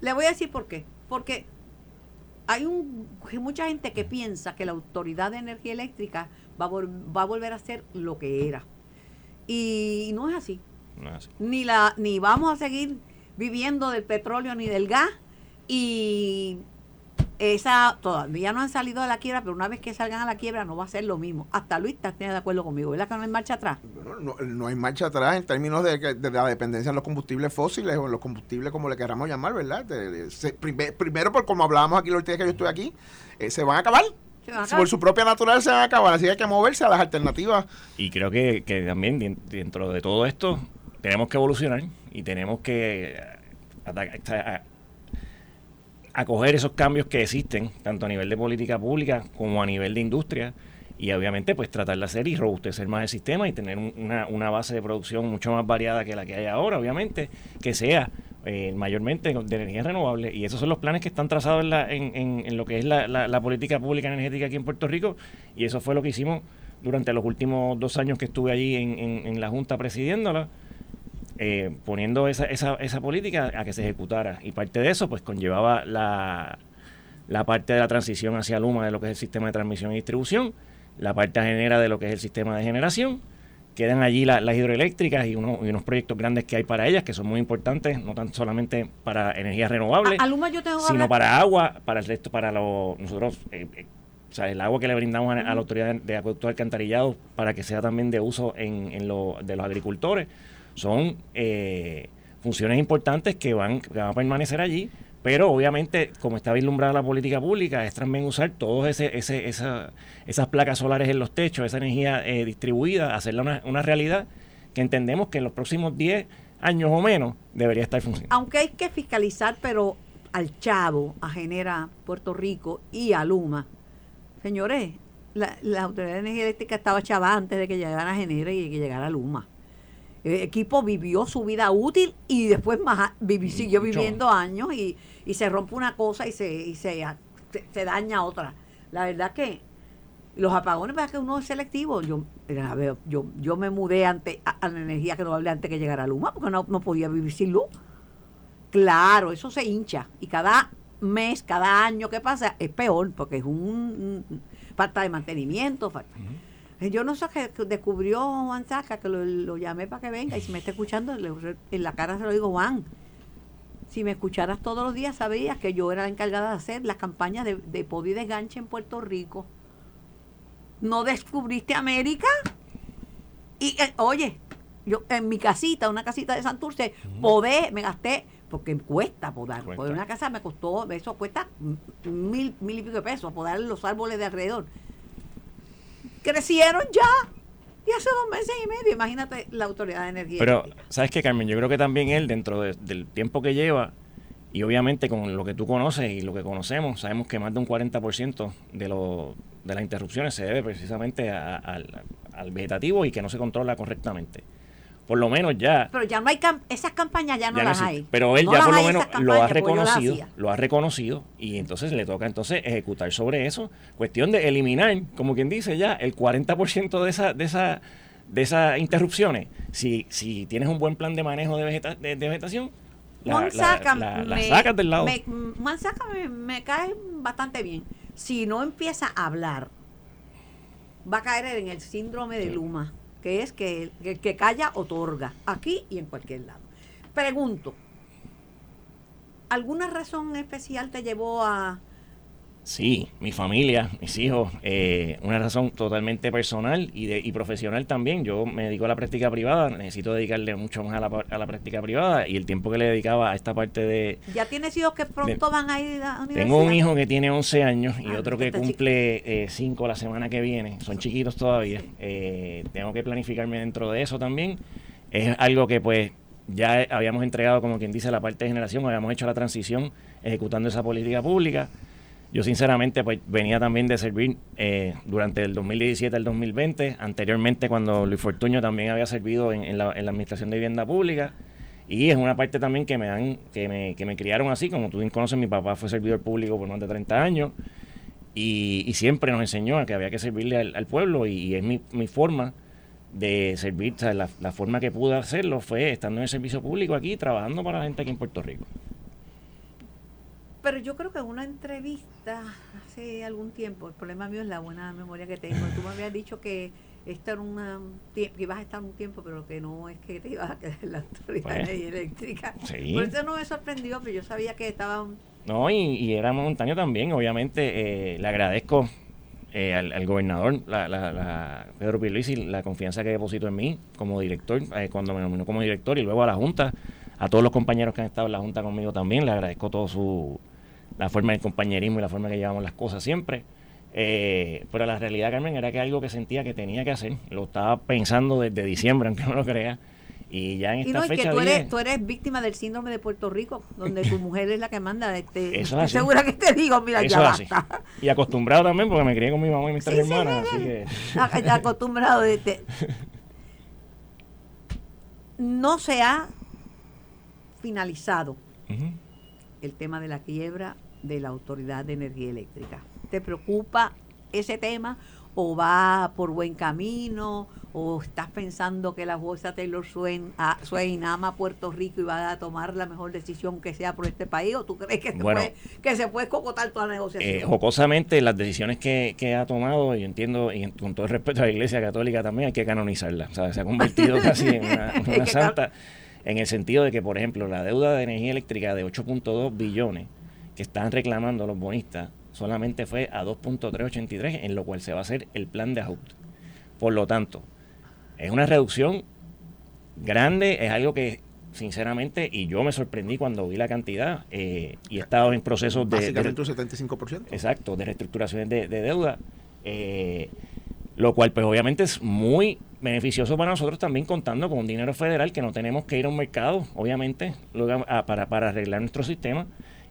Le voy a decir por qué. Porque hay un, mucha gente que piensa que la Autoridad de Energía Eléctrica va a, vol- va a volver a ser lo que era. Y no es así. No es así. Ni, la, ni vamos a seguir viviendo del petróleo ni del gas. Y esa todavía no han salido de la quiebra, pero una vez que salgan a la quiebra no va a ser lo mismo. Hasta Luis está de acuerdo conmigo, ¿verdad que no hay marcha atrás? Bueno, no, no hay marcha atrás en términos de, que- de la dependencia en los combustibles fósiles o en los combustibles como le queramos llamar, ¿verdad? De- de- se- prime- primero, por como hablábamos aquí los días que yo estoy aquí, eh, se van a acabar. Por su propia naturaleza se van a acabar, así que hay que moverse a las alternativas. Y creo que, que también dentro de todo esto, tenemos que evolucionar y tenemos que atacar, acoger esos cambios que existen, tanto a nivel de política pública como a nivel de industria, y obviamente pues tratar de hacer y robustecer más el sistema y tener una, una base de producción mucho más variada que la que hay ahora, obviamente, que sea eh, mayormente de energía renovable. Y esos son los planes que están trazados en, la, en, en, lo que es la, la, política pública energética aquí en Puerto Rico, y eso fue lo que hicimos durante los últimos dos años que estuve allí en, en la Junta presidiéndola. Eh, poniendo esa, esa, esa política a que se ejecutara. Y parte de eso, pues conllevaba la, la parte de la transición hacia Luma de lo que es el sistema de transmisión y distribución, la parte genera de lo que es el sistema de generación. Quedan allí las hidroeléctricas y, uno, y, unos proyectos grandes que hay para ellas, que son muy importantes, no tan solamente para energías renovables, sino para agua, para el resto, para los, nosotros, eh, eh, o sea, el agua que le brindamos a, la autoridad de, acueducto alcantarillado para que sea también de uso en, en lo, de los agricultores son eh, funciones importantes que van, a permanecer allí, pero obviamente, como está vislumbrada la política pública, es también usar todas ese, ese, esa, esas placas solares en los techos, esa energía eh, distribuida, hacerla una, una realidad que entendemos que en los próximos 10 años o menos debería estar funcionando. Aunque hay que fiscalizar, pero al Chavo, a Genera, Puerto Rico y a Luma, señores, la, la Autoridad de Energía Eléctrica estaba chava antes de que llegara a Genera y que llegara Luma. El equipo vivió su vida útil y después más siguió viviendo años y, se rompe una cosa y se, y se, se, daña otra. La verdad que los apagones, para que uno es selectivo. Yo, yo, yo me mudé ante, a, la energía que no hablé antes que llegara Luma, porque no, no podía vivir sin luz. Claro, eso se hincha. Y cada mes, cada año que pasa, es peor, porque es un, falta de mantenimiento. Falta, yo no sé qué descubrió Juan Saca, que lo, llamé para que venga y si me está escuchando, en la cara se lo digo, Juan, si me escucharas todos los días sabías que yo era la encargada de hacer las campañas de, de poder y de ganche en Puerto Rico. ¿No descubriste América? Y eh, oye, yo en mi casita, una casita de Santurce, podé, me gasté, porque cuesta podar. Podar una casa me costó, eso cuesta mil, mil y pico de pesos, podar los árboles de alrededor crecieron ya. Y hace dos meses y medio, imagínate la Autoridad de Energía. Pero, ¿sabes qué, Carmen? Yo creo que también él, dentro del tiempo que lleva, y obviamente con lo que tú conoces y lo que conocemos, sabemos que más de un 40% de, lo, de las interrupciones se debe precisamente al vegetativo y que no se controla correctamente por lo menos ya. Pero ya no hay esas campañas ya no las hay. Pero él ya por lo menos lo ha reconocido, lo ha reconocido y entonces le toca entonces ejecutar sobre eso. Cuestión de eliminar, como quien dice ya, el 40% de esa de esa de esas interrupciones. Si si tienes un buen plan de manejo de, de, vegetación, la, sacas del lado. Me, me, me cae bastante bien. Si no empieza a hablar, va a caer en el síndrome de Luma que es que el que calla otorga, aquí y en cualquier lado. Pregunto, ¿alguna razón especial te llevó a, Sí, mi familia, mis hijos, eh, una razón totalmente personal y, de, y profesional también. Yo me dedico a la práctica privada, necesito dedicarle mucho más a la, a la práctica privada y el tiempo que le dedicaba a esta parte de... ¿Ya tienes hijos que pronto van a ir a la universidad? Tengo un hijo que tiene 11 años y ah, otro que cumple 5 eh, la semana que viene. Son chiquitos todavía. Eh, tengo que planificarme dentro de eso también. Es algo que pues ya habíamos entregado, como quien dice, la parte de generación, habíamos hecho la transición ejecutando esa política pública yo sinceramente pues venía también de servir eh, durante el 2017 al 2020, anteriormente cuando Luis Fortuño también había servido en, la, Administración de Vivienda Pública. Y es una parte también que me dan, que me, que me criaron así, como tú conoces, mi papá fue servidor público por más de 30 años. Y, siempre nos enseñó a que había que servirle al, pueblo. Y, es mi, mi, forma de servir, la, la forma que pude hacerlo fue estando en el servicio público aquí, trabajando para la gente aquí en Puerto Rico. Pero yo creo que en una entrevista hace algún tiempo, el problema mío es la buena memoria que tengo. Tú me habías dicho que esto era una que ibas a estar un tiempo, pero que no es que te ibas a quedar en la autoridad pues, eléctrica. Por eso no me sorprendió, pero yo sabía que estaba No, y, y era montaño también, obviamente. Eh, le agradezco eh, al, gobernador, la, la, la, Pedro Pierluisi, la confianza que depositó en mí como director, eh, cuando me nominó como director, y luego a la Junta, a todos los compañeros que han estado en la Junta conmigo también, le agradezco todo su la forma del compañerismo y la forma que llevamos las cosas siempre. Eh, pero la realidad, Carmen, era que algo que sentía que tenía que hacer. Lo estaba pensando desde diciembre, aunque no lo crea. Y ya en Y esta no, y que fecha tú 10, eres, tú eres víctima del síndrome de Puerto Rico, donde tu mujer es la que manda. Este, Eso es segura que te digo, mira, eso ya es así. basta. Y acostumbrado también porque me crié con mi mamá y mis Sí, tres sí, hermanas, sí, así sí. que... Ac- acostumbrado de este. No se ha finalizado el tema de la quiebra de la Autoridad de Energía Eléctrica. ¿Te preocupa ese tema o va por buen camino o estás pensando que la bolsa Taylor Swain, ah, Swain ama a Puerto Rico y va a tomar la mejor decisión que sea por este país o tú crees que, se, puede, que se puede cocotar toda la negociación? Eh, jocosamente, las decisiones que, que ha tomado, yo entiendo, y con todo el respeto a la Iglesia Católica también, hay que canonizarla. O sea, se ha convertido casi en una, santa, en el sentido de que, por ejemplo, la deuda de energía eléctrica de 8.2 billones que están reclamando los bonistas solamente fue a 2.383, en lo cual se va a hacer el plan de ajuste. Por lo tanto, es una reducción grande, es algo que sinceramente, y yo me sorprendí cuando vi la cantidad eh, y he estado en procesos de, de, Básicamente un 75%. Exacto, de reestructuraciones de, de deuda. eh, lo cual, pues obviamente es muy beneficioso para nosotros también contando con un dinero federal que no tenemos que ir a un mercado, obviamente, para, para arreglar nuestro sistema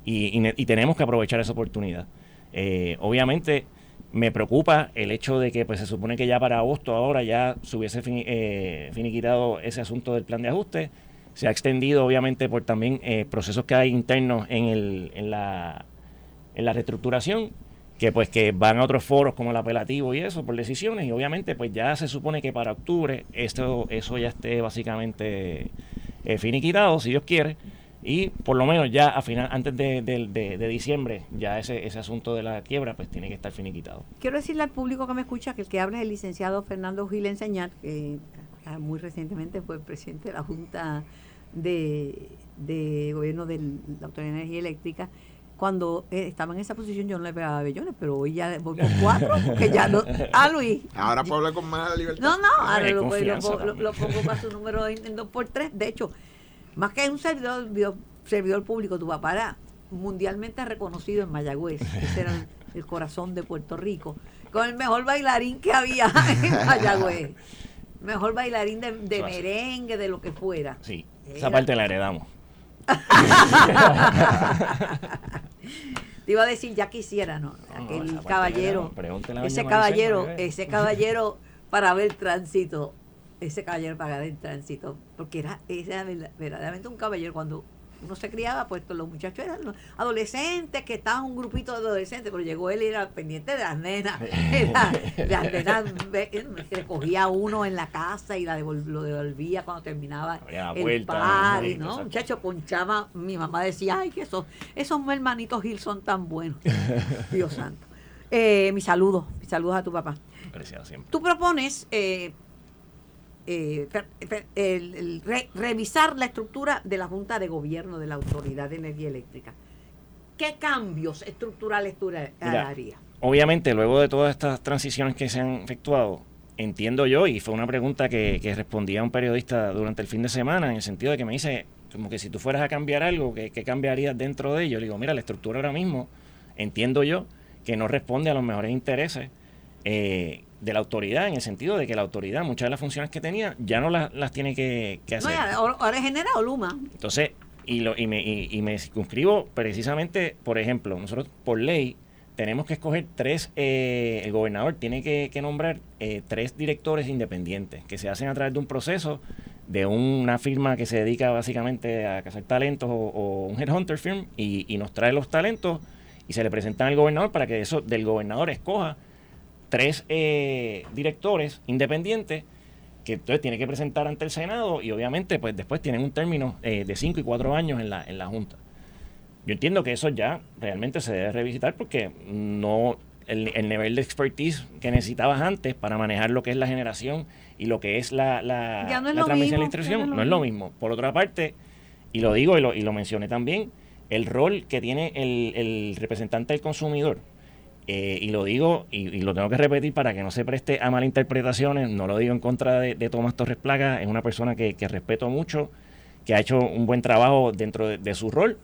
y, y ne- y tenemos que aprovechar esa oportunidad. Eh, obviamente me preocupa el hecho de que pues se supone que ya para agosto ahora ya se hubiese eh, finiquitado ese asunto del plan de ajuste. Se ha extendido obviamente por también eh, procesos que hay internos en, el, en, la, en la reestructuración que pues que van a otros foros como el apelativo y eso por decisiones y obviamente pues ya se supone que para octubre esto eso ya esté básicamente finiquitado si Dios quiere y por lo menos ya a final antes de, de- de- de diciembre ya ese, ese asunto de la quiebra pues tiene que estar finiquitado Quiero decirle al público que me escucha que el que habla es el licenciado Fernando Gil Enseñar, que ah, muy recientemente fue presidente de la Junta de, de Gobierno de la Autoridad de Energía Eléctrica. Cuando eh, estaba en esa posición yo no le pegaba bellones, pero hoy ya voy por cuatro, porque ya no... Ah, Luis. Ahora puedo hablar con más libertad. No, no, ahora lo, lo, confianza lo- lo también. pongo para su número en, en 2x3. De hecho, más que un servidor, servidor público, tu papá era mundialmente reconocido en Mayagüez. Ese era el, el corazón de Puerto Rico. Con el mejor bailarín que había en Mayagüez. Mejor bailarín de, merengue, de lo que fuera. sí Era- esa parte la heredamos Te iba a decir, ya quisiera, ¿no? No, no, Aquel caballero, ese caballero, ese caballero para ver tránsito, ese caballero para ver tránsito, porque era, era verda- verdaderamente un caballero cuando uno se criaba, pues los muchachos eran los adolescentes, que estaban un grupito de adolescentes, pero llegó él y era pendiente de las nenas. Era- las nenas recogía a uno en la casa y la lo devolvía cuando terminaba la el puerta, party, ¿no? exacto. Muchacho, ponchaba, mi mamá decía, ay, que esos, esos hermanitos Gil son tan buenos. Dios santo. Eh, mis saludos, mis saludos a tu papá. siempre Tú propones eh, eh, el- el re- revisar la estructura de la Junta de Gobierno de la Autoridad de Energía Eléctrica. ¿Qué cambios estructurales tú harías? obviamente, luego de todas estas transiciones que se han efectuado, entiendo yo, y fue una pregunta que, que respondía un periodista durante el fin de semana, en el sentido de que me dice, como que si tú fueras a cambiar algo, ¿qué, qué cambiarías dentro de ello? Le digo, mira, la estructura ahora mismo, entiendo yo, que no responde a los mejores intereses eh, de la autoridad, en el sentido de que la autoridad, muchas de las funciones que tenía, ya no las, las tiene que, que No, hacer. ya, ahora ahora es general Luma. Entonces, y, lo, y, me, y, y me circunscribo precisamente, por ejemplo, nosotros por ley tenemos que escoger tres, eh, el gobernador tiene que, que nombrar eh, tres directores independientes que se hacen a través de un proceso de una firma que se dedica básicamente a cazar talentos o, o un headhunter firm y, y nos trae los talentos y se le presentan al gobernador para que eso del gobernador escoja tres eh, directores independientes que entonces tiene que presentar ante el Senado y obviamente pues después tienen un término eh, de cinco y cuatro años en la, en la Junta. Yo entiendo que eso ya realmente se debe revisitar porque no el, el nivel de expertise que necesitabas antes para manejar lo que es la generación y lo que es la, la, Ya no es la transmisión mismo, de la no instrucción es lo no es lo mismo. Por otra parte, y lo digo y lo, y lo mencioné también, el rol que tiene el, el representante del consumidor eh, y lo digo y, lo tengo que repetir para que no se preste a malinterpretaciones, no lo digo en contra de, Tomás Torres Plaga, es una persona que, respeto mucho, que ha hecho un buen trabajo dentro de, su rol.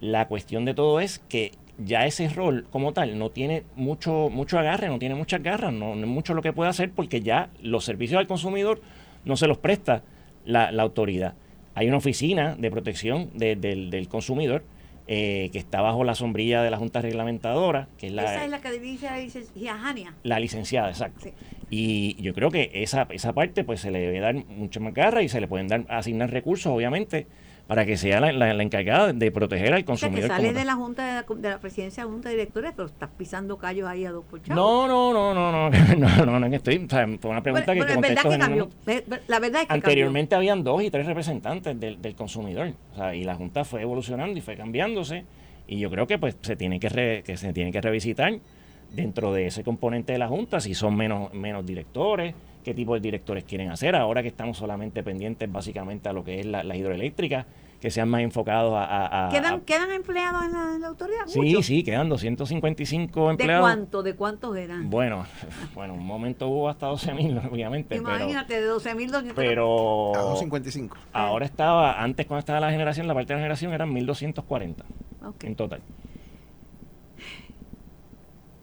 La cuestión de todo es que ya ese rol como tal no tiene mucho, mucho agarre, no tiene muchas garras, no, es mucho lo que puede hacer porque ya los servicios al consumidor no se los presta la, autoridad. Hay una oficina de protección de- del, del consumidor eh, que está bajo la sombrilla de la Junta Reglamentadora, que es la, Esa es la que dirige la licenciada la licenciada, exacto. Sí. Y yo creo que esa, esa parte pues se le debe dar mucho más garra y se le pueden dar asignar recursos, obviamente, para que sea la, la- la encargada de proteger al O sea, que consumidor. sale como de la junta de la, de la presidencia de la junta de directores, pero estás pisando callos ahí a dos por. No, no, no, no, no, no, no, no, estoy, o sea, fue una pregunta Bueno, que, es verdad que cambió. La verdad es que Anteriormente habían dos y tres representantes del, del consumidor, o sea, y la Junta fue evolucionando y fue cambiándose, y yo creo que pues se tiene que, re- que se tiene que revisitar dentro de ese componente de la Junta, si son menos, menos directores, qué tipo de directores quieren hacer, ahora que estamos solamente pendientes básicamente a lo que es la, la hidroeléctrica, que sean más enfocados a... a- a- ¿Quedan, a- ¿Quedan empleados en la, en la autoridad? sí, sí, quedan 255 ¿De empleados. cuánto? ¿De cuántos eran? Bueno, bueno, un momento hubo hasta 12 mil, obviamente, pero, Imagínate, de 12.200. pero A 255. ahora estaba, antes cuando estaba la generación, la parte de la generación eran 1240 Ok. en total.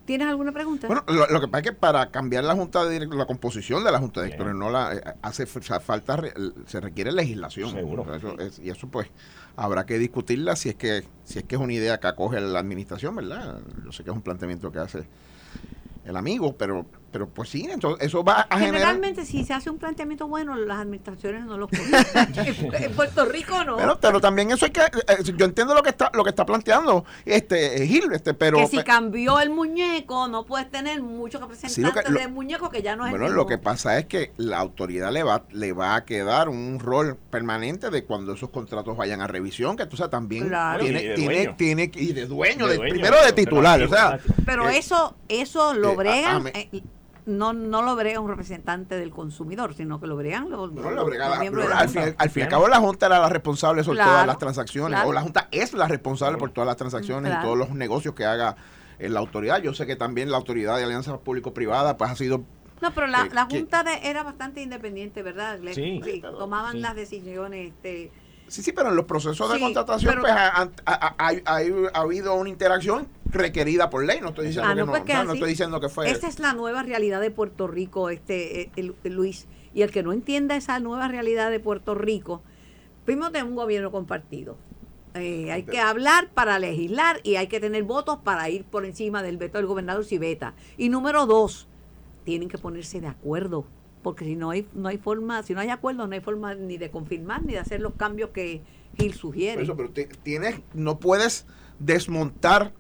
¿Tienes alguna pregunta? Bueno, lo, lo que pasa es que para cambiar la junta de la composición de la junta de directores, no la eh, hace o sea, falta re- se requiere legislación. Seguro. Eso es- y eso pues habrá que discutirla si es que si es que es una idea que acoge la administración, ¿verdad? Yo sé que es un planteamiento que hace el amigo, pero pero pues sí, entonces eso va a generar Generalmente, si se hace un planteamiento bueno, las administraciones no lo cogen. en Puerto Rico no. pero, pero también eso hay que eh, yo entiendo lo que está lo que está planteando este Gil, este pero que si pe- cambió el muñeco, no puedes tener muchos representantes Sí, lo que- lo- del muñeco que ya no es Bueno, el lo que pasa es que la autoridad le va, le va a quedar un rol permanente de cuando esos contratos vayan a revisión, que tú sabes, también Claro. tiene, Y de tiene, dueño. tiene que- y de dueño, De de- dueño, primero de pero titular, o activo, sea. Pero eh, eso eso lo eh, a- bregan, a me- eh, no, no lo brega un representante del consumidor, sino que lo bregan los, no, miembros de la al, fin, Junta. al fin y al cabo la Junta era la responsable sobre Claro, todas las transacciones, claro. o la Junta es la responsable por todas las transacciones Claro. y todos los negocios que haga eh, la autoridad. Yo sé que también la autoridad de alianza público-privada pues ha sido No, pero la, eh, la que- Junta de- era bastante independiente, ¿verdad? Le- Sí. tomaban Sí. las decisiones. Este, Sí, sí, pero en los procesos de contratación pero- pues ha, ha- ha- ha- ha- ha habido una interacción requerida por ley. No estoy diciendo Ah, que no, no, pues que no estoy diciendo que fue. Esa es la nueva realidad de Puerto Rico, este eh, el- el Luis. Y el que no entienda esa nueva realidad de Puerto Rico, primero tenemos un gobierno compartido. Eh, hay que hablar para legislar y hay que tener votos para ir por encima del veto del gobernador si veta. Y número dos, tienen que ponerse de acuerdo, porque si no hay no hay forma, si no hay acuerdo, no hay forma ni de confirmar ni de hacer los cambios que Gil sugiere. Por eso, pero te- tienes, no puedes desmontar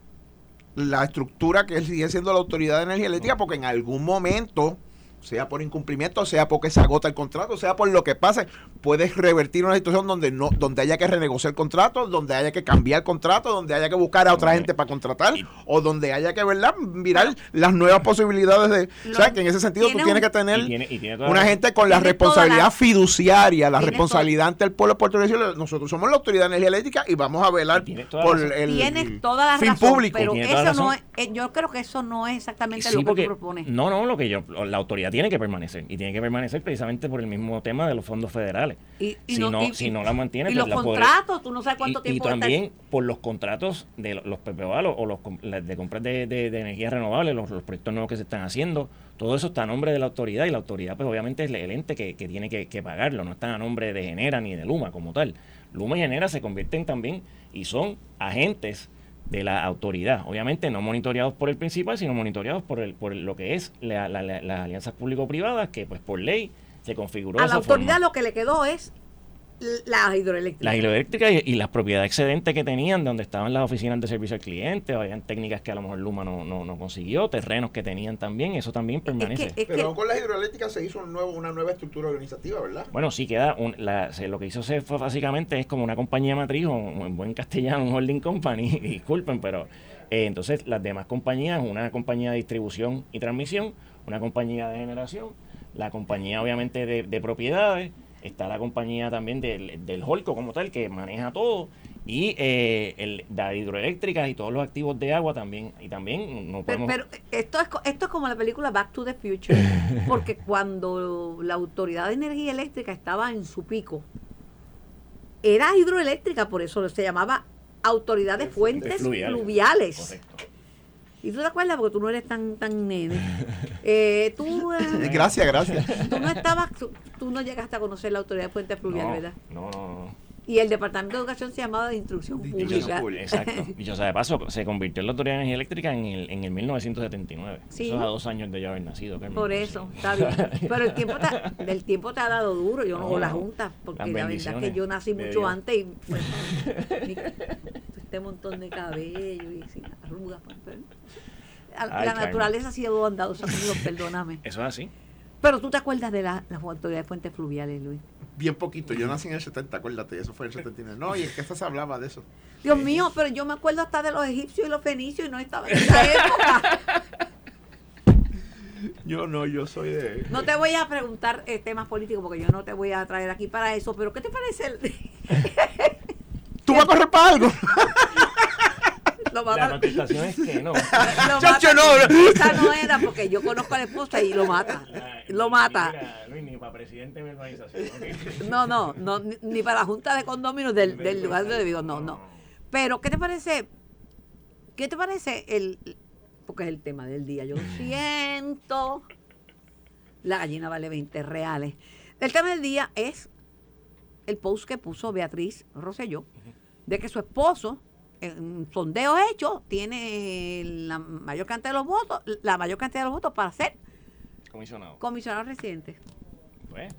la estructura que sigue siendo la Autoridad de Energía Eléctrica porque en algún momento, sea por incumplimiento, sea porque se agota el contrato, sea por lo que pase, puedes revertir una situación donde no donde haya que renegociar el contrato, donde haya que cambiar el contrato, donde haya que buscar a otra gente para contratar o donde haya que, ¿verdad?, mirar las nuevas posibilidades de... o sea, que en ese sentido tú tiene tienes un- que tener Y tiene- y tiene toda una la- gente con la responsabilidad la- fiduciaria, la responsabilidad ante el pueblo puertorriqueño. Nosotros somos la Autoridad de Energía Eléctrica y vamos a velar por el Tienes toda la fin razón, público. pero eso no es, eh, yo creo que eso no es exactamente Sí, lo que porque- tú propones. No, no, lo que yo, la autoridad tiene que permanecer y tiene que permanecer precisamente por el mismo tema de los fondos federales. Y, y si no, y- si no la mantiene, y pues los la podré- contratos, tú no sabes cuánto y, y tiempo estar- también por los contratos de lo- los PPA o los las de compras de, de, de energía renovable, los, los proyectos nuevos que se están haciendo, todo eso está a nombre de la autoridad y la autoridad pues obviamente es el ente que, que tiene que, que pagarlo, no está a nombre de Genera ni de Luma como tal. Luma y Genera se convierten también y son agentes de la autoridad, obviamente no monitoreados por el principal, sino monitoreados por, el, por lo que es la- la- la- las alianzas público-privadas, que pues por ley se configuró a la autoridad forma. lo que le quedó es l- la hidroeléctrica. Las hidroeléctricas y, y las propiedades excedentes que tenían, donde estaban las oficinas de servicio al cliente, habían técnicas que a lo mejor Luma no, no, no consiguió, terrenos que tenían también, eso también es permanece. que, es Pero con las hidroeléctricas se hizo un nuevo, una nueva estructura organizativa, ¿verdad? Bueno, sí queda, un- la- se- lo que hizo se fue básicamente es como una compañía matriz, o en buen castellano, un holding company, disculpen, pero eh, entonces las demás compañías, una compañía de distribución y transmisión, una compañía de generación, la compañía obviamente de, de propiedades, está la compañía también del, del Holco como tal, que maneja todo, y eh, el, la hidroeléctrica y todos los activos de agua también, y también no pero, podemos... pero esto es co- esto es como la película Back to the Future, porque cuando la autoridad de energía eléctrica estaba en su pico, era hidroeléctrica, por eso se llamaba autoridad de de fuentes fluviales. fluviales. Correcto. Y tú te acuerdas porque tú no eres tan tan nene. Eh, tú, eh, Gracias, gracias. tú no estabas, tú, tú no llegaste a conocer la autoridad de Fuente Fluvial, no, ¿verdad? no, no, no. Y el Departamento de Educación se llamaba de Instrucción De Pública. Instrucción Pública. Exacto. Dicho sea de paso, se convirtió en la Autoridad de Energía Eléctrica en el, en el 1979. Sí. Eso es a dos años de yo haber nacido. Carmen. Por eso, está bien. Pero el tiempo te, del tiempo te ha dado duro, yo no, No, o la. Junta, porque la verdad es que yo nací mucho Dios. antes y pues, este montón de cabello y sin arrugas. pues, la Ay, la naturaleza ha sido bondadosa conmigo, perdóname. Eso es así. Pero tú te acuerdas de la, las autoridades de fuentes fluviales, Luis. Bien poquito. Yo nací en el 70, acuérdate, eso fue en el 79. No, y es que se hablaba de eso. Dios mío, pero yo me acuerdo hasta de los egipcios y los fenicios y no estaba en esa época. Yo no, yo soy de. No te voy a preguntar eh, temas políticos porque yo no te voy a traer aquí para eso, pero ¿qué te parece el, ¿Tú vas a correr para algo? lo La mata- contestación es que no. lo Chacho, mata- no. Esa no era porque yo conozco a la esposa y lo mata. Lo Ni- mata. Mira, Luis, ni para presidente de mi organización. No, no, no ni, ni para la junta de condóminos del, del lugar donde vivo, no, no. Pero, ¿qué te parece? ¿Qué te parece el porque es el tema del día? Yo lo siento. La gallina vale 20 reales. El tema del día es el post que puso Beatriz Rosselló de que su esposo, en un sondeo hecho, tiene la mayor cantidad de los votos, la mayor cantidad de los votos para ser Comisionado. comisionado residente. Pues,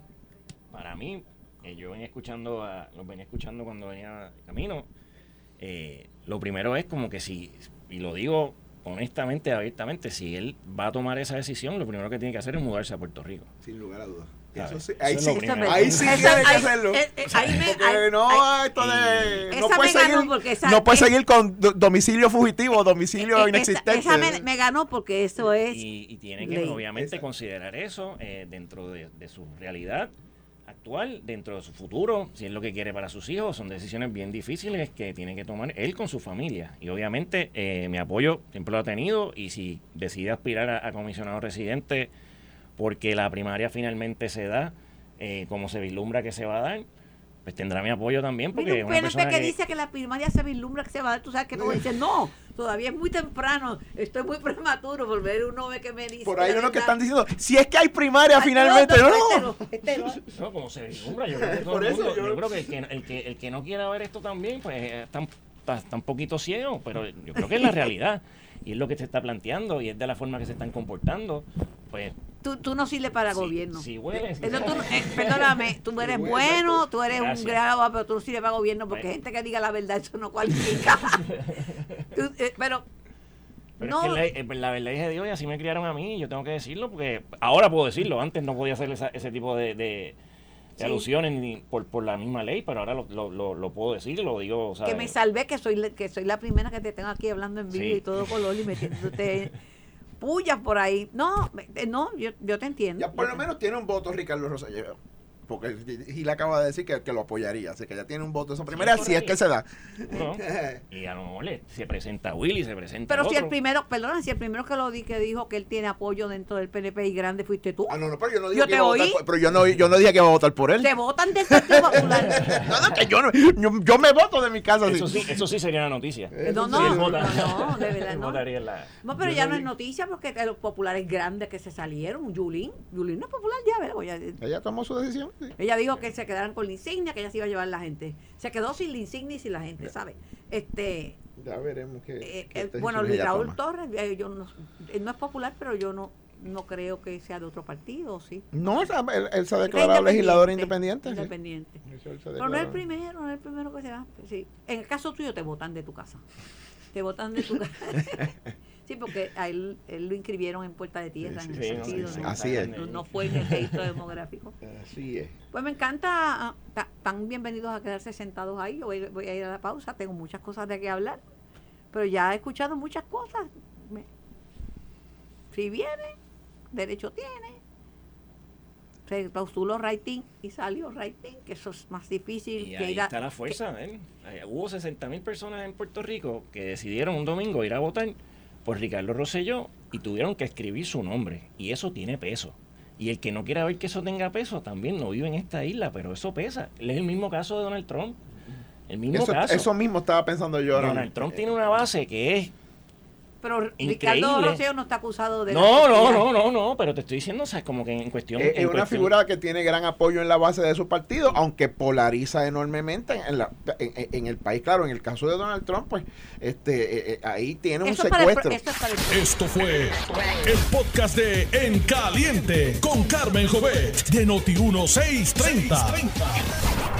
para mí, eh, yo venía escuchando, a, los venía escuchando cuando venía camino. eh, lo primero es como que si, y lo digo honestamente, abiertamente, si él va a tomar esa decisión, lo primero que tiene que hacer es mudarse a Puerto Rico. Sin lugar a dudas. Eso sí, ahí sí, ahí sí tiene que hacerlo. eh, eh, ahí me- Porque ahí- no, ahí- esto de. Esa No puede seguir, porque esa- no puede eh, seguir con do- domicilio fugitivo, domicilio Eh, esa- inexistente. Esa, me, me ganó porque eso es. Y, y tiene que ley. obviamente considerar eso eh, dentro de, de su realidad actual, dentro de su futuro, si es lo que quiere para sus hijos, son decisiones bien difíciles que tiene que tomar él con su familia. Y obviamente eh, mi apoyo siempre lo ha tenido y si decide aspirar a, a comisionado residente porque la primaria finalmente se da eh, como se vislumbra que se va a dar, pues tendrá mi apoyo también porque Mira, un PNP que, que... dice que la primaria se vislumbra que se va a dar, tú sabes que no dice no, todavía es muy temprano, estoy muy prematuro por ver un hombre que me dice. Por ahí la unos que están diciendo, si es que hay primaria Ay, finalmente, no, no, este no. este no. No, como se vislumbra, yo creo que todo Por el eso mundo- yo- yo, creo que el que, el que el que no quiera ver esto también, pues está, está, está un poquito ciego, pero yo creo que es la realidad. Y es lo que se está planteando y es de la forma que se están comportando. Pues Tú, tú no sirves para si- gobierno. Si huele, si- Eso tú no- eh, perdóname, tú eres bueno, bueno, tú eres un Gracias. gran abogado, pero tú no sirves para gobierno porque Bueno. gente que diga la verdad, eso no cualifica. Tú, eh, pero Pero no, es que la, eh, la verdad es de Dios y así me criaron a mí y yo tengo que decirlo porque ahora puedo decirlo, antes no podía hacer esa- ese tipo de, de- de Sí. alusiones ni por, por la misma ley, pero ahora lo, lo, lo, lo puedo decir y lo digo. que ¿sabes? me salvé, que soy, la- que soy la primera que te tengo aquí hablando en vivo Sí. y todo color y metiéndote pullas por ahí. No, no, yo, yo te entiendo. Ya por lo menos tiene un voto Ricardo Rosselló. Porque Gil acaba de decir que, que lo apoyaría. Así que ya tiene un voto esa primera, si es que se da. ¿no? Y a lo mejor le- se presenta Willy, se presenta Pero si el otro. primero, perdona, si el primero que lo di que dijo que él tiene apoyo dentro del PNP y grande fuiste tú. Ah, no, no, pero yo no dije Yo que te iba a votar por- Pero yo no, yo no dije que iba a votar por él. Te votan del Partido Popular. No, no, que yo, no- yo, yo me voto de mi casa. Eso sí. sí, eso sí sería una noticia. No, Sí, no, él no, vota. no, de verdad no. la- No, pero Yo ya no no es noticia porque que los populares grandes que se salieron, Yulín, Yulín no es popular ya, ¿verdad? Ya- Ella tomó su decisión. Ella dijo que se quedaran con la insignia, que ella se iba a llevar la gente. Se quedó sin la insignia y sin la gente, ¿sabes? Este, Ya veremos qué. eh, qué eh, bueno, Luis Raúl toma. Torres, eh, yo no, él no es popular, pero yo no, no creo que sea de otro partido, ¿sí? No, él, él se ha declarado legislador independiente, independiente. sí. Pero no es el primero, no es el primero que se va. Sí. En el caso tuyo te votan de tu casa. Te votan de tu casa. sí, porque a él, él lo inscribieron en Puerta de Tierra, Sí, en sí, el sentido. sí, ¿no? así es. No, fue en el registro demográfico. Así es. Pues me encanta, ah, ta- tan bienvenidos a quedarse sentados ahí. Yo voy, voy a ir a la pausa, tengo muchas cosas de qué hablar. Pero ya he escuchado muchas cosas. Me- si viene, derecho tiene. Se postuló Raitín y salió Raitín, que eso es más difícil Y que ahí ir a- está la fuerza. Eh, Hubo 60 mil personas en Puerto Rico que decidieron un domingo ir a votar por Ricardo Rosselló y tuvieron que escribir su nombre. Y eso tiene peso. Y el que no quiera ver que eso tenga peso también no vive en esta isla, pero eso pesa. Es el mismo caso de Donald Trump. El mismo Eso, caso. eso mismo estaba pensando yo ahora. Donald Trump tiene una base que es Pero Ricardo. Rosselló no está acusado de... No, no, no, no, no, pero te estoy diciendo, o sea, como que en cuestión... Es, en una cuestión- figura que tiene gran apoyo en la base de su partido, aunque polariza enormemente en, la- en- el país. Claro, en el caso de Donald Trump, pues este eh, eh, ahí tiene un Eso es para el pro- secuestro. es Esto fue el podcast de En Caliente con Carmen Jovet de Noti1630.